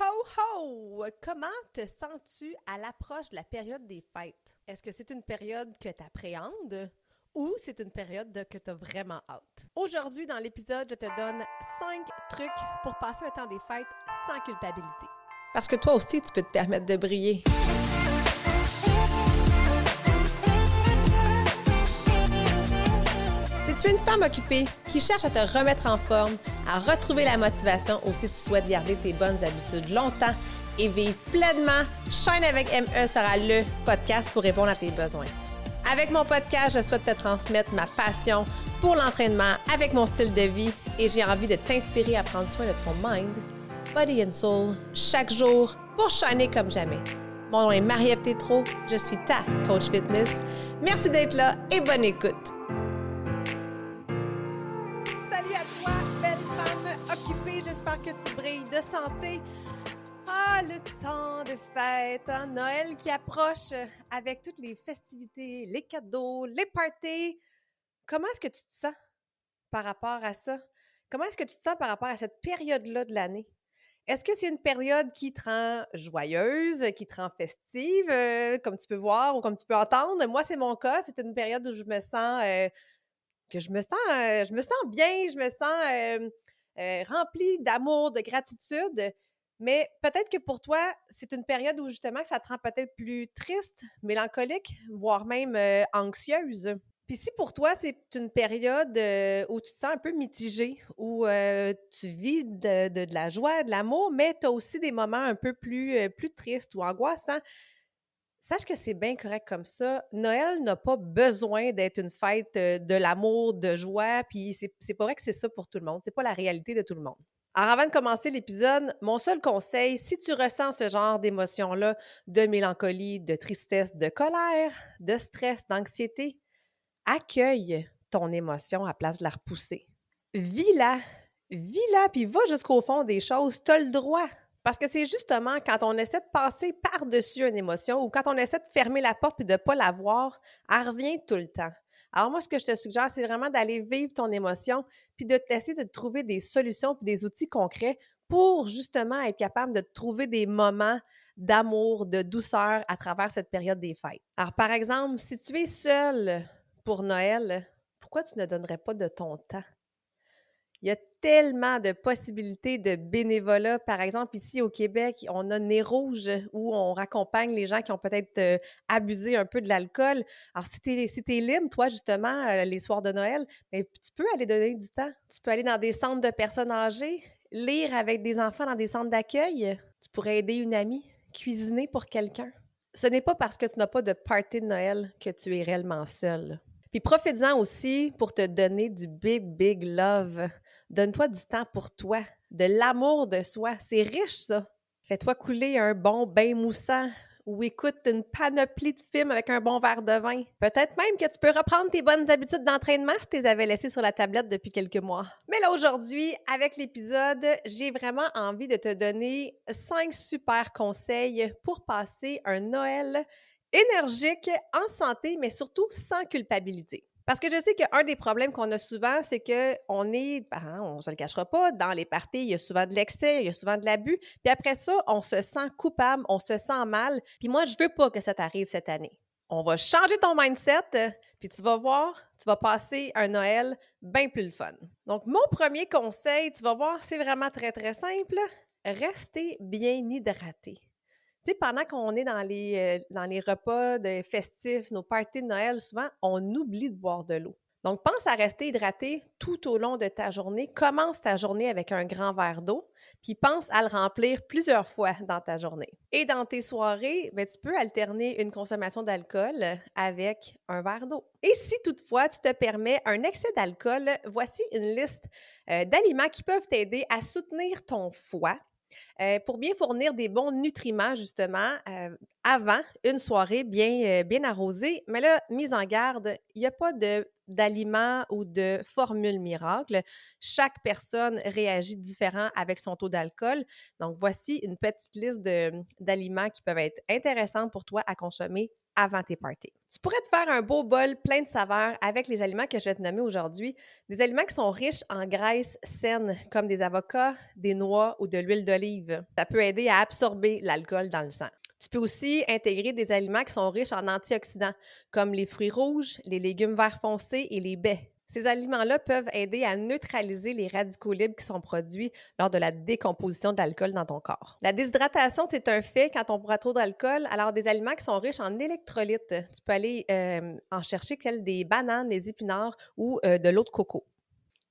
ho, ho! Comment te sens-tu à l'approche de la période des fêtes? Est-ce que c'est une période que tu ou c'est une période que tu vraiment hâte? Aujourd'hui, dans l'épisode, je te donne 5 trucs pour passer un temps des fêtes sans culpabilité. Parce que toi aussi, tu peux te permettre de briller. Tu es une femme occupée qui cherche à te remettre en forme, à retrouver la motivation ou si tu souhaites garder tes bonnes habitudes longtemps et vivre pleinement, Shine avec ME sera le podcast pour répondre à tes besoins. Avec mon podcast, je souhaite te transmettre ma passion pour l'entraînement avec mon style de vie et j'ai envie de t'inspirer à prendre soin de ton mind, body and soul chaque jour pour shiner comme jamais. Mon nom est Marie-Ève Tétrault, je suis ta coach fitness. Merci d'être là et bonne écoute. Ah, le temps de fête, hein? Noël qui approche avec toutes les festivités, les cadeaux, les parties. Comment est-ce que tu te sens par rapport à ça? Comment est-ce que tu te sens par rapport à cette période-là de l'année? Est-ce que c'est une période qui te rend joyeuse, qui te rend festive, euh, comme tu peux voir ou comme tu peux entendre? Moi, c'est mon cas. C'est une période où je me sens euh, que je me sens, euh, je me sens bien, je me sens euh, rempli d'amour, de gratitude. Mais peut-être que pour toi, c'est une période où justement ça te rend peut-être plus triste, mélancolique, voire même euh, anxieuse. Puis si pour toi, c'est une période euh, où tu te sens un peu mitigé, où tu vis de, de, la joie, de l'amour, mais tu as aussi des moments un peu plus, plus tristes ou angoissants, sache que c'est bien correct comme ça. Noël n'a pas besoin d'être une fête euh, de l'amour, de joie, puis c'est pas vrai que c'est ça pour tout le monde. C'est pas la réalité de tout le monde. Alors, avant de commencer l'épisode, mon seul conseil, si tu ressens ce genre d'émotions-là, de mélancolie, de tristesse, de colère, de stress, d'anxiété, accueille ton émotion à place de la repousser. Vis-la, vis-la, puis va jusqu'au fond des choses. Tu le droit parce que c'est justement quand on essaie de passer par-dessus une émotion ou quand on essaie de fermer la porte et de ne pas la voir, elle revient tout le temps. Alors moi, ce que je te suggère, c'est vraiment d'aller vivre ton émotion puis de t'essayer de trouver des solutions puis des outils concrets pour justement être capable de trouver des moments d'amour, de douceur à travers cette période des fêtes. Alors par exemple, si tu es seule pour Noël, pourquoi tu ne donnerais pas de ton temps? Tellement de possibilités de bénévolat. Par exemple, ici au Québec, on a Nez Rouge où on raccompagne les gens qui ont peut-être euh, abusé un peu de l'alcool. Alors, si tu es, si libre, toi, justement, euh, les soirs de Noël, ben, tu peux aller donner du temps. Tu peux aller dans des centres de personnes âgées, lire avec des enfants dans des centres d'accueil. Tu pourrais aider une amie, cuisiner pour quelqu'un. Ce n'est pas parce que tu n'as pas de party de Noël que tu es réellement seul. Puis profites-en aussi pour te donner du big, big love. Donne-toi du temps pour toi, de l'amour de soi. C'est riche, ça. Fais-toi couler un bon bain moussant ou écoute une panoplie de films avec un bon verre de vin. Peut-être même que tu peux reprendre tes bonnes habitudes d'entraînement si tu les avais laissées sur la tablette depuis quelques mois. Mais là, aujourd'hui, avec l'épisode, j'ai vraiment envie de te donner cinq super conseils pour passer un Noël énergique, en santé, mais surtout sans culpabilité. Parce que je sais qu'un des problèmes qu'on a souvent, c'est qu'on est, ben, on ne se le cachera pas, dans les parties, il y a souvent de l'excès, il y a souvent de l'abus. Puis après ça, on se sent coupable, on se sent mal. Puis moi, je veux pas que ça t'arrive cette année. On va changer ton mindset, puis tu vas voir, tu vas passer un Noël bien plus le fun. Donc, mon premier conseil, tu vas voir, c'est vraiment très, très simple. Restez bien hydraté. Pendant qu'on est dans les, euh, dans les repas de festifs, nos parties de Noël, souvent, on oublie de boire de l'eau. Donc, pense à rester hydraté tout au long de ta journée. Commence ta journée avec un grand verre d'eau, puis pense à le remplir plusieurs fois dans ta journée. Et dans tes soirées, ben, tu peux alterner une consommation d'alcool avec un verre d'eau. Et si toutefois tu te permets un excès d'alcool, voici une liste euh, d'aliments qui peuvent t'aider à soutenir ton foie, euh, pour bien fournir des bons nutriments, justement, euh, avant une soirée bien, euh, bien arrosée. Mais là, mise en garde, il n'y a pas d'aliments ou de formule miracle. Chaque personne réagit différent avec son taux d'alcool. Donc, voici une petite liste d'aliments qui peuvent être intéressants pour toi à consommer avant tes parties. Tu pourrais te faire un beau bol plein de saveurs avec les aliments que je vais te nommer aujourd'hui, des aliments qui sont riches en graisses saines comme des avocats, des noix ou de l'huile d'olive. Ça peut aider à absorber l'alcool dans le sang. Tu peux aussi intégrer des aliments qui sont riches en antioxydants comme les fruits rouges, les légumes verts foncés et les baies. Ces aliments-là peuvent aider à neutraliser les radicaux libres qui sont produits lors de la décomposition de l'alcool dans ton corps. La déshydratation, c'est un fait quand on boit trop d'alcool. Alors, des aliments qui sont riches en électrolytes, tu peux aller euh, en chercher des bananes, des épinards ou euh, de l'eau de coco.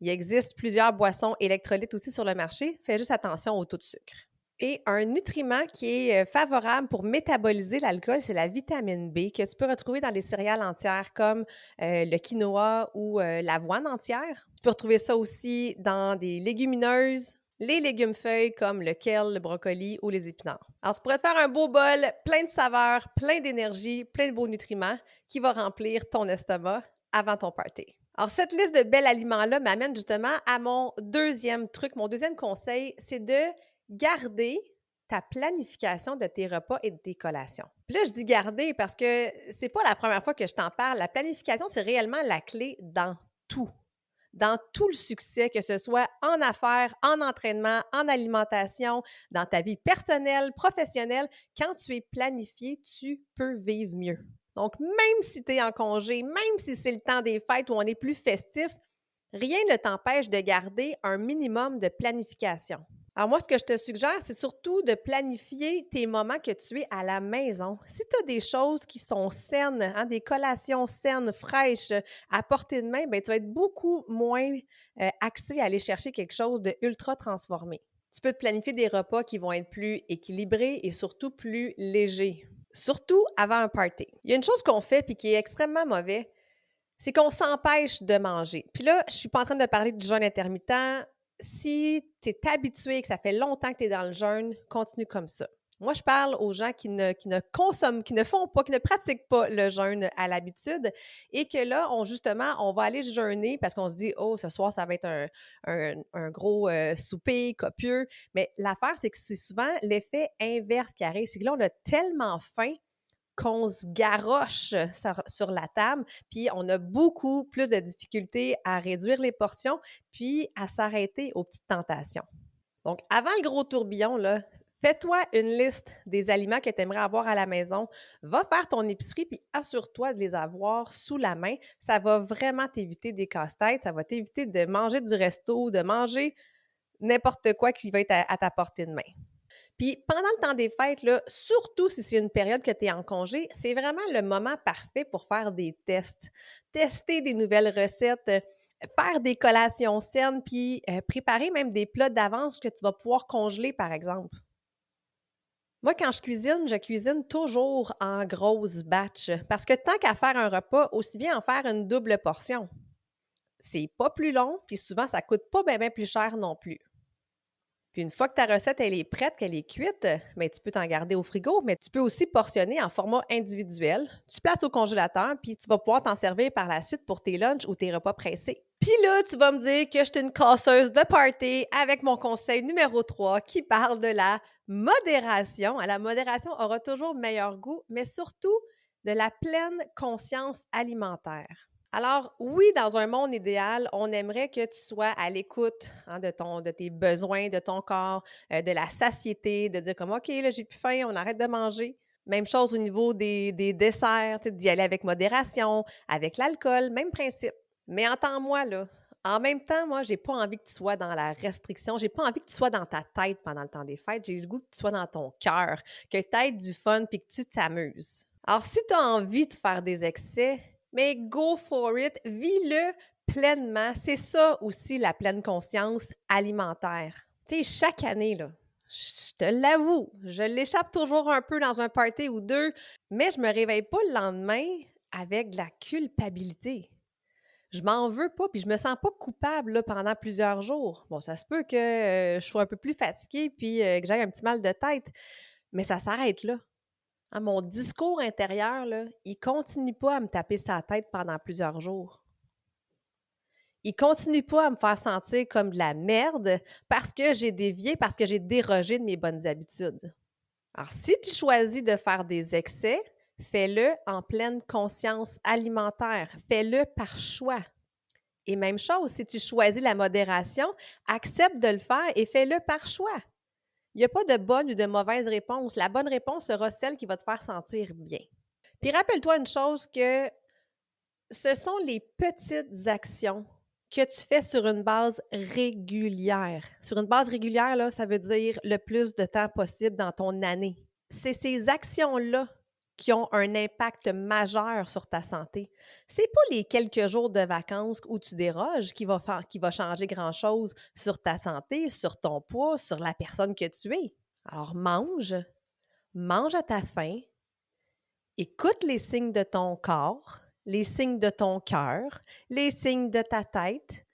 Il existe plusieurs boissons électrolytes aussi sur le marché. Fais juste attention au taux de sucre. Et un nutriment qui est euh, favorable pour métaboliser l'alcool, c'est la vitamine B que tu peux retrouver dans les céréales entières comme euh, le quinoa ou euh, l'avoine entière. Tu peux retrouver ça aussi dans des légumineuses, les légumes feuilles comme le kale, le brocoli ou les épinards. Alors, tu pourrais te faire un beau bol plein de saveurs, plein d'énergie, plein de beaux nutriments qui va remplir ton estomac avant ton party. Alors, cette liste de bels aliments-là m'amène justement à mon deuxième truc, mon deuxième conseil, c'est de garder ta planification de tes repas et de tes collations. Puis là, je dis garder parce que c'est pas la première fois que je t'en parle. La planification, c'est réellement la clé dans tout. Dans tout le succès, que ce soit en affaires, en entraînement, en alimentation, dans ta vie personnelle, professionnelle, quand tu es planifié, tu peux vivre mieux. Donc, même si tu es en congé, même si c'est le temps des fêtes où on est plus festif, rien ne t'empêche de garder un minimum de planification. Alors moi, ce que je te suggère, c'est surtout de planifier tes moments que tu es à la maison. Si tu as des choses qui sont saines, hein, des collations saines, fraîches, à portée de main, bien, tu vas être beaucoup moins euh, axé à aller chercher quelque chose de ultra transformé. Tu peux te planifier des repas qui vont être plus équilibrés et surtout plus légers. Surtout avant un party. Il y a une chose qu'on fait puis qui est extrêmement mauvais, c'est qu'on s'empêche de manger. Puis là, je suis pas en train de parler du jeûne intermittent, si tu es habitué, que ça fait longtemps que tu es dans le jeûne, continue comme ça. Moi, je parle aux gens qui ne, qui ne consomment, qui ne font pas, qui ne pratiquent pas le jeûne à l'habitude et que là, on justement, on va aller jeûner parce qu'on se dit, oh, ce soir, ça va être un, gros euh, souper copieux. Mais l'affaire, c'est que c'est souvent l'effet inverse qui arrive. C'est que là, on a tellement faim qu'on se garoche sur, la table, puis on a beaucoup plus de difficultés à réduire les portions, puis à s'arrêter aux petites tentations. Donc, avant le gros tourbillon, là, fais-toi une liste des aliments que tu aimerais avoir à la maison. Va faire ton épicerie, puis assure-toi de les avoir sous la main. Ça va vraiment t'éviter des casse-têtes, ça va t'éviter de manger du resto, de manger n'importe quoi qui va être à ta portée de main. Puis pendant le temps des fêtes, surtout si c'est une période que tu es en congé, c'est vraiment le moment parfait pour faire des tests. Tester des nouvelles recettes, euh, faire des collations saines, puis euh, préparer même des plats d'avance que tu vas pouvoir congeler, par exemple. Moi, quand je cuisine, je cuisine toujours en grosse batch parce que tant qu'à faire un repas, aussi bien en faire une double portion. C'est pas plus long, puis souvent, ça coûte pas bien plus cher non plus. Une fois que ta recette est prête, qu'elle est cuite, ben, tu peux t'en garder au frigo, mais tu peux aussi portionner en format individuel. Tu places au congélateur, puis tu vas pouvoir t'en servir par la suite pour tes lunchs ou tes repas pressés. Puis là, tu vas me dire que je suis une casseuse de party avec mon conseil numéro 3 qui parle de la modération. La modération aura toujours meilleur goût, mais surtout de la pleine conscience alimentaire. Alors, oui, dans un monde idéal, on aimerait que tu sois à l'écoute hein, de, ton, de tes besoins, de ton corps, euh, de la satiété, de dire comme OK, là, j'ai plus faim, on arrête de manger. Même chose au niveau des, des desserts, d'y aller avec modération, avec l'alcool, même principe. Mais entends-moi, là, en même temps, moi, j'ai pas envie que tu sois dans la restriction, j'ai pas envie que tu sois dans ta tête pendant le temps des fêtes, j'ai le goût que tu sois dans ton cœur, que tu aies du fun puis que tu t'amuses. Alors, si tu as envie de faire des excès, mais go for it, vis-le pleinement. C'est ça aussi la pleine conscience alimentaire. Tu sais, chaque année, là, je te l'avoue, je l'échappe toujours un peu dans un party ou deux, mais je me réveille pas le lendemain avec de la culpabilité. Je m'en veux pas, puis je me sens pas coupable pendant plusieurs jours. Bon, ça se peut que euh, je sois un peu plus fatiguée puis euh, que j'aie un petit mal de tête, mais ça s'arrête là. Hein, mon discours intérieur, il continue pas à me taper sa tête pendant plusieurs jours. Il continue pas à me faire sentir comme de la merde parce que j'ai dévié, parce que j'ai dérogé de mes bonnes habitudes. Alors, si tu choisis de faire des excès, Fais-le en pleine conscience alimentaire. Fais-le par choix. Et même chose, si tu choisis la modération, accepte de le faire et fais-le par choix. Il n'y a pas de bonne ou de mauvaise réponse. La bonne réponse sera celle qui va te faire sentir bien. Puis rappelle-toi une chose que ce sont les petites actions que tu fais sur une base régulière. Sur une base régulière, là, ça veut dire le plus de temps possible dans ton année. C'est ces actions-là qui ont un impact majeur sur ta santé. C'est pas les quelques jours de vacances où tu déroges qui va, changer grand-chose sur ta santé, sur ton poids, sur la personne que tu es. Alors mange, mange à ta faim, écoute les signes de ton corps, les signes de ton cœur, les signes de ta tête.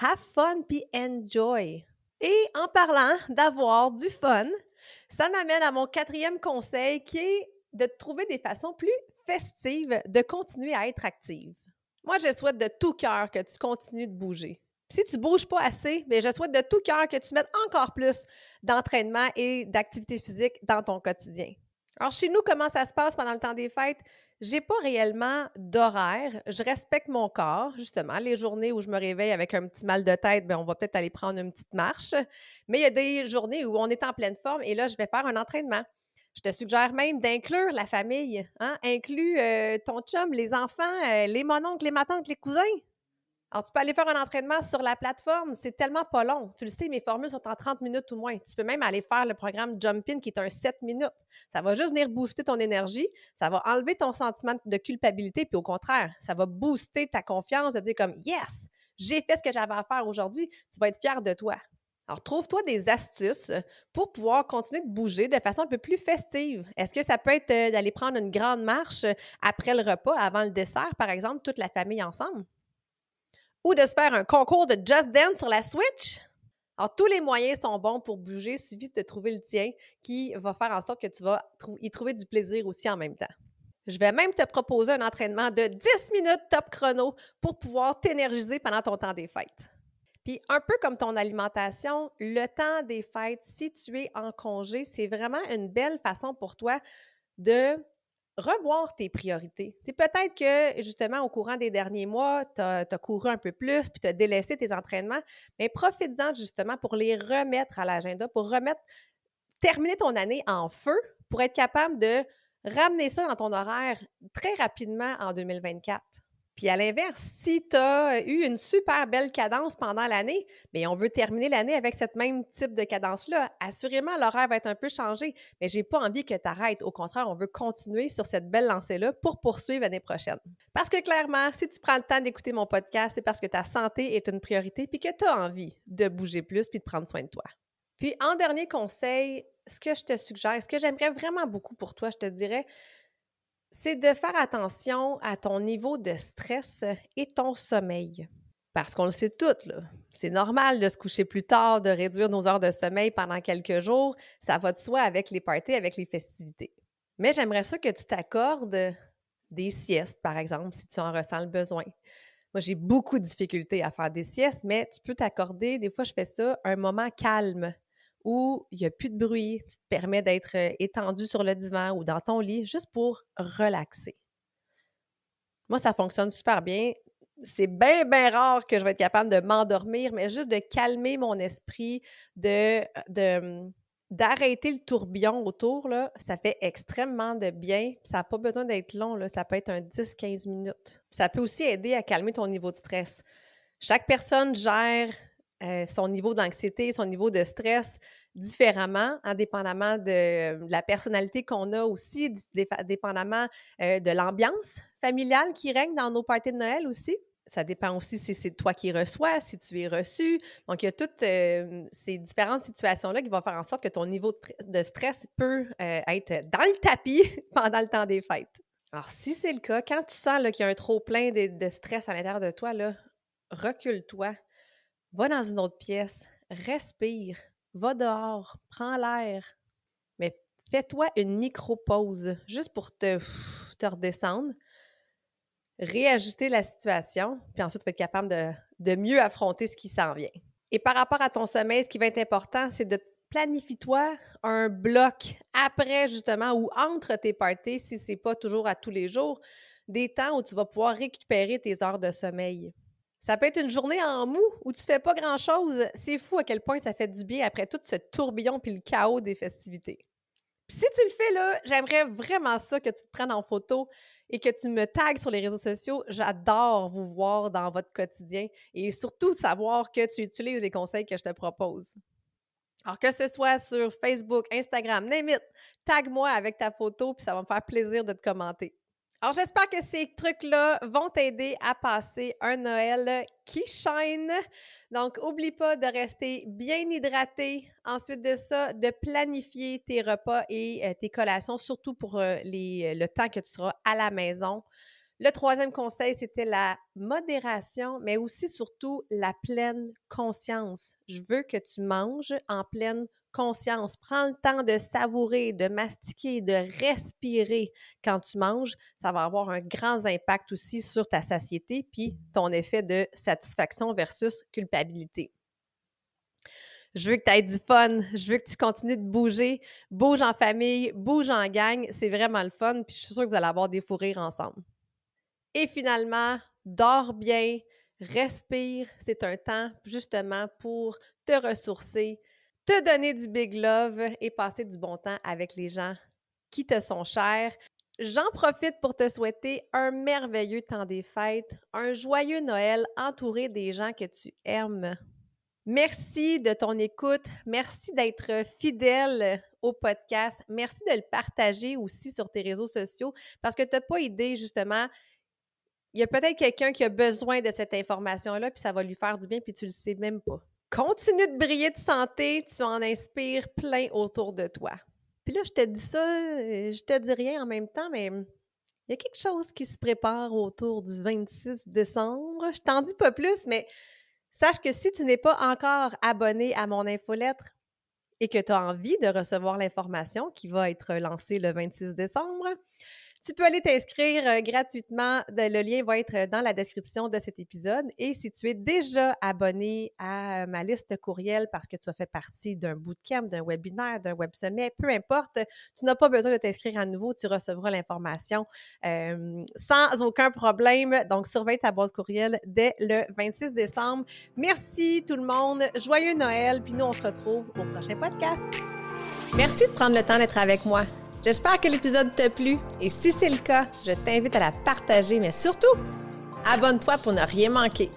Have fun puis enjoy. Et en parlant d'avoir du fun, ça m'amène à mon quatrième conseil qui est de trouver des façons plus festives de continuer à être active. Moi, je souhaite de tout cœur que tu continues de bouger. Si tu ne bouges pas assez, mais je souhaite de tout cœur que tu mettes encore plus d'entraînement et d'activité physique dans ton quotidien. Alors, chez nous, comment ça se passe pendant le temps des fêtes? J'ai pas réellement d'horaire. Je respecte mon corps, justement. Les journées où je me réveille avec un petit mal de tête, bien, on va peut-être aller prendre une petite marche. Mais il y a des journées où on est en pleine forme et là, je vais faire un entraînement. Je te suggère même d'inclure la famille. Hein? Inclus euh, ton chum, les enfants, euh, les mononcles, les matantes, les cousins. Alors, tu peux aller faire un entraînement sur la plateforme. C'est tellement pas long. Tu le sais, mes formules sont en 30 minutes ou moins. Tu peux même aller faire le programme Jump In qui est un 7 minutes. Ça va juste venir booster ton énergie. Ça va enlever ton sentiment de culpabilité. Puis au contraire, ça va booster ta confiance de dire comme Yes, j'ai fait ce que j'avais à faire aujourd'hui. Tu vas être fier de toi. Alors, trouve-toi des astuces pour pouvoir continuer de bouger de façon un peu plus festive. Est-ce que ça peut être euh, d'aller prendre une grande marche après le repas, avant le dessert, par exemple, toute la famille ensemble? ou de se faire un concours de Just Dance sur la Switch? Alors, tous les moyens sont bons pour bouger. Suffit de trouver le tien qui va faire en sorte que tu vas y trouver du plaisir aussi en même temps. Je vais même te proposer un entraînement de 10 minutes top chrono pour pouvoir t'énergiser pendant ton temps des fêtes. Puis un peu comme ton alimentation, le temps des fêtes, si tu es en congé, c'est vraiment une belle façon pour toi de revoir tes priorités. C'est peut-être que, justement, au courant des derniers mois, tu as, couru un peu plus, puis tu as délaissé tes entraînements, mais profite-en justement pour les remettre à l'agenda, pour remettre, terminer ton année en feu, pour être capable de ramener ça dans ton horaire très rapidement en 2024. Puis à l'inverse, si tu as eu une super belle cadence pendant l'année, mais on veut terminer l'année avec cette même type de cadence-là, assurément, l'horaire va être un peu changé, mais j'ai pas envie que tu arrêtes. Au contraire, on veut continuer sur cette belle lancée-là pour poursuivre l'année prochaine. Parce que clairement, si tu prends le temps d'écouter mon podcast, c'est parce que ta santé est une priorité puis que tu as envie de bouger plus puis de prendre soin de toi. Puis en dernier conseil, ce que je te suggère, ce que j'aimerais vraiment beaucoup pour toi, je te dirais, c'est de faire attention à ton niveau de stress et ton sommeil. Parce qu'on le sait toutes, c'est normal de se coucher plus tard, de réduire nos heures de sommeil pendant quelques jours. Ça va de soi avec les parties, avec les festivités. Mais j'aimerais ça que tu t'accordes des siestes, par exemple, si tu en ressens le besoin. Moi, j'ai beaucoup de difficultés à faire des siestes, mais tu peux t'accorder, des fois, je fais ça, un moment calme où il n'y a plus de bruit, tu te permets d'être euh, étendu sur le divan ou dans ton lit juste pour relaxer. Moi, ça fonctionne super bien. C'est bien, bien rare que je vais être capable de m'endormir, mais juste de calmer mon esprit, de, hum, d'arrêter le tourbillon autour, là, ça fait extrêmement de bien. Ça n'a pas besoin d'être long, là, ça peut être un 10-15 minutes. Ça peut aussi aider à calmer ton niveau de stress. Chaque personne gère euh, son niveau d'anxiété, son niveau de stress différemment, indépendamment de la personnalité qu'on a aussi, dépendamment euh, de l'ambiance familiale qui règne dans nos parties de Noël aussi. Ça dépend aussi si c'est toi qui reçois, si tu es reçu. Donc, il y a toutes euh, ces différentes situations-là qui vont faire en sorte que ton niveau de stress peut être dans le tapis pendant le temps des fêtes. Alors, si c'est le cas, quand tu sens qu'il y a un trop plein de, de stress à l'intérieur de toi, recule-toi, va dans une autre pièce, respire, va dehors, prends l'air, mais fais-toi une micro-pause juste pour te, redescendre, réajuster la situation, puis ensuite tu vas être capable de, de mieux affronter ce qui s'en vient. Et par rapport à ton sommeil, ce qui va être important, c'est de planifie-toi un bloc après justement ou entre tes parties, si c'est pas toujours à tous les jours, des temps où tu vas pouvoir récupérer tes heures de sommeil. Ça peut être une journée en mou où tu fais pas grand-chose. C'est fou à quel point ça fait du bien après tout ce tourbillon puis le chaos des festivités. si tu le fais là, j'aimerais vraiment ça que tu te prennes en photo et que tu me tagues sur les réseaux sociaux. J'adore vous voir dans votre quotidien et surtout savoir que tu utilises les conseils que je te propose. Alors que ce soit sur Facebook, Instagram, name it, tag-moi avec ta photo puis ça va me faire plaisir de te commenter. Alors, j'espère que ces trucs-là vont t'aider à passer un Noël qui shine. Donc, oublie pas de rester bien hydraté. Ensuite de ça, de planifier tes repas et euh, tes collations, surtout pour euh, les, le temps que tu seras à la maison. Le troisième conseil, c'était la modération, mais aussi surtout la pleine conscience. Je veux que tu manges en pleine conscience. Prends le temps de savourer, de mastiquer, de respirer quand tu manges. Ça va avoir un grand impact aussi sur ta satiété puis ton effet de satisfaction versus culpabilité. Je veux que tu aies du fun. Je veux que tu continues de bouger. Bouge en famille, bouge en gang. C'est vraiment le fun. Puis je suis sûre que vous allez avoir des fous rires ensemble. Et finalement, dors bien, respire. C'est un temps justement pour te ressourcer, te donner du big love et passer du bon temps avec les gens qui te sont chers. J'en profite pour te souhaiter un merveilleux temps des fêtes, un joyeux Noël entouré des gens que tu aimes. Merci de ton écoute. Merci d'être fidèle au podcast. Merci de le partager aussi sur tes réseaux sociaux parce que tu n'as pas idée, justement, il y a peut-être quelqu'un qui a besoin de cette information-là, puis ça va lui faire du bien, puis tu le sais même pas. Continue de briller de santé, tu en inspires plein autour de toi. Puis là, je te dis ça, euh, je te dis rien en même temps, mais il y a quelque chose qui se prépare autour du 26 décembre. Je t'en dis pas plus, mais sache que si tu n'es pas encore abonné à mon infolettre et que tu as envie de recevoir l'information qui va être lancée le 26 décembre, tu peux aller t'inscrire euh, gratuitement. Le lien va être dans la description de cet épisode. Et si tu es déjà abonné à euh, ma liste courriel parce que tu as fait partie d'un bootcamp, d'un webinaire, d'un web sommet, peu importe, tu n'as pas besoin de t'inscrire à nouveau. Tu recevras l'information euh, sans aucun problème. Donc, surveille ta boîte courriel dès le 26 décembre. Merci tout le monde. Joyeux Noël. Puis nous, on se retrouve au prochain podcast. Merci de prendre le temps d'être avec moi. J'espère que l'épisode t'a plu et si c'est le cas, je t'invite à la partager, mais surtout, abonne-toi pour ne rien manquer.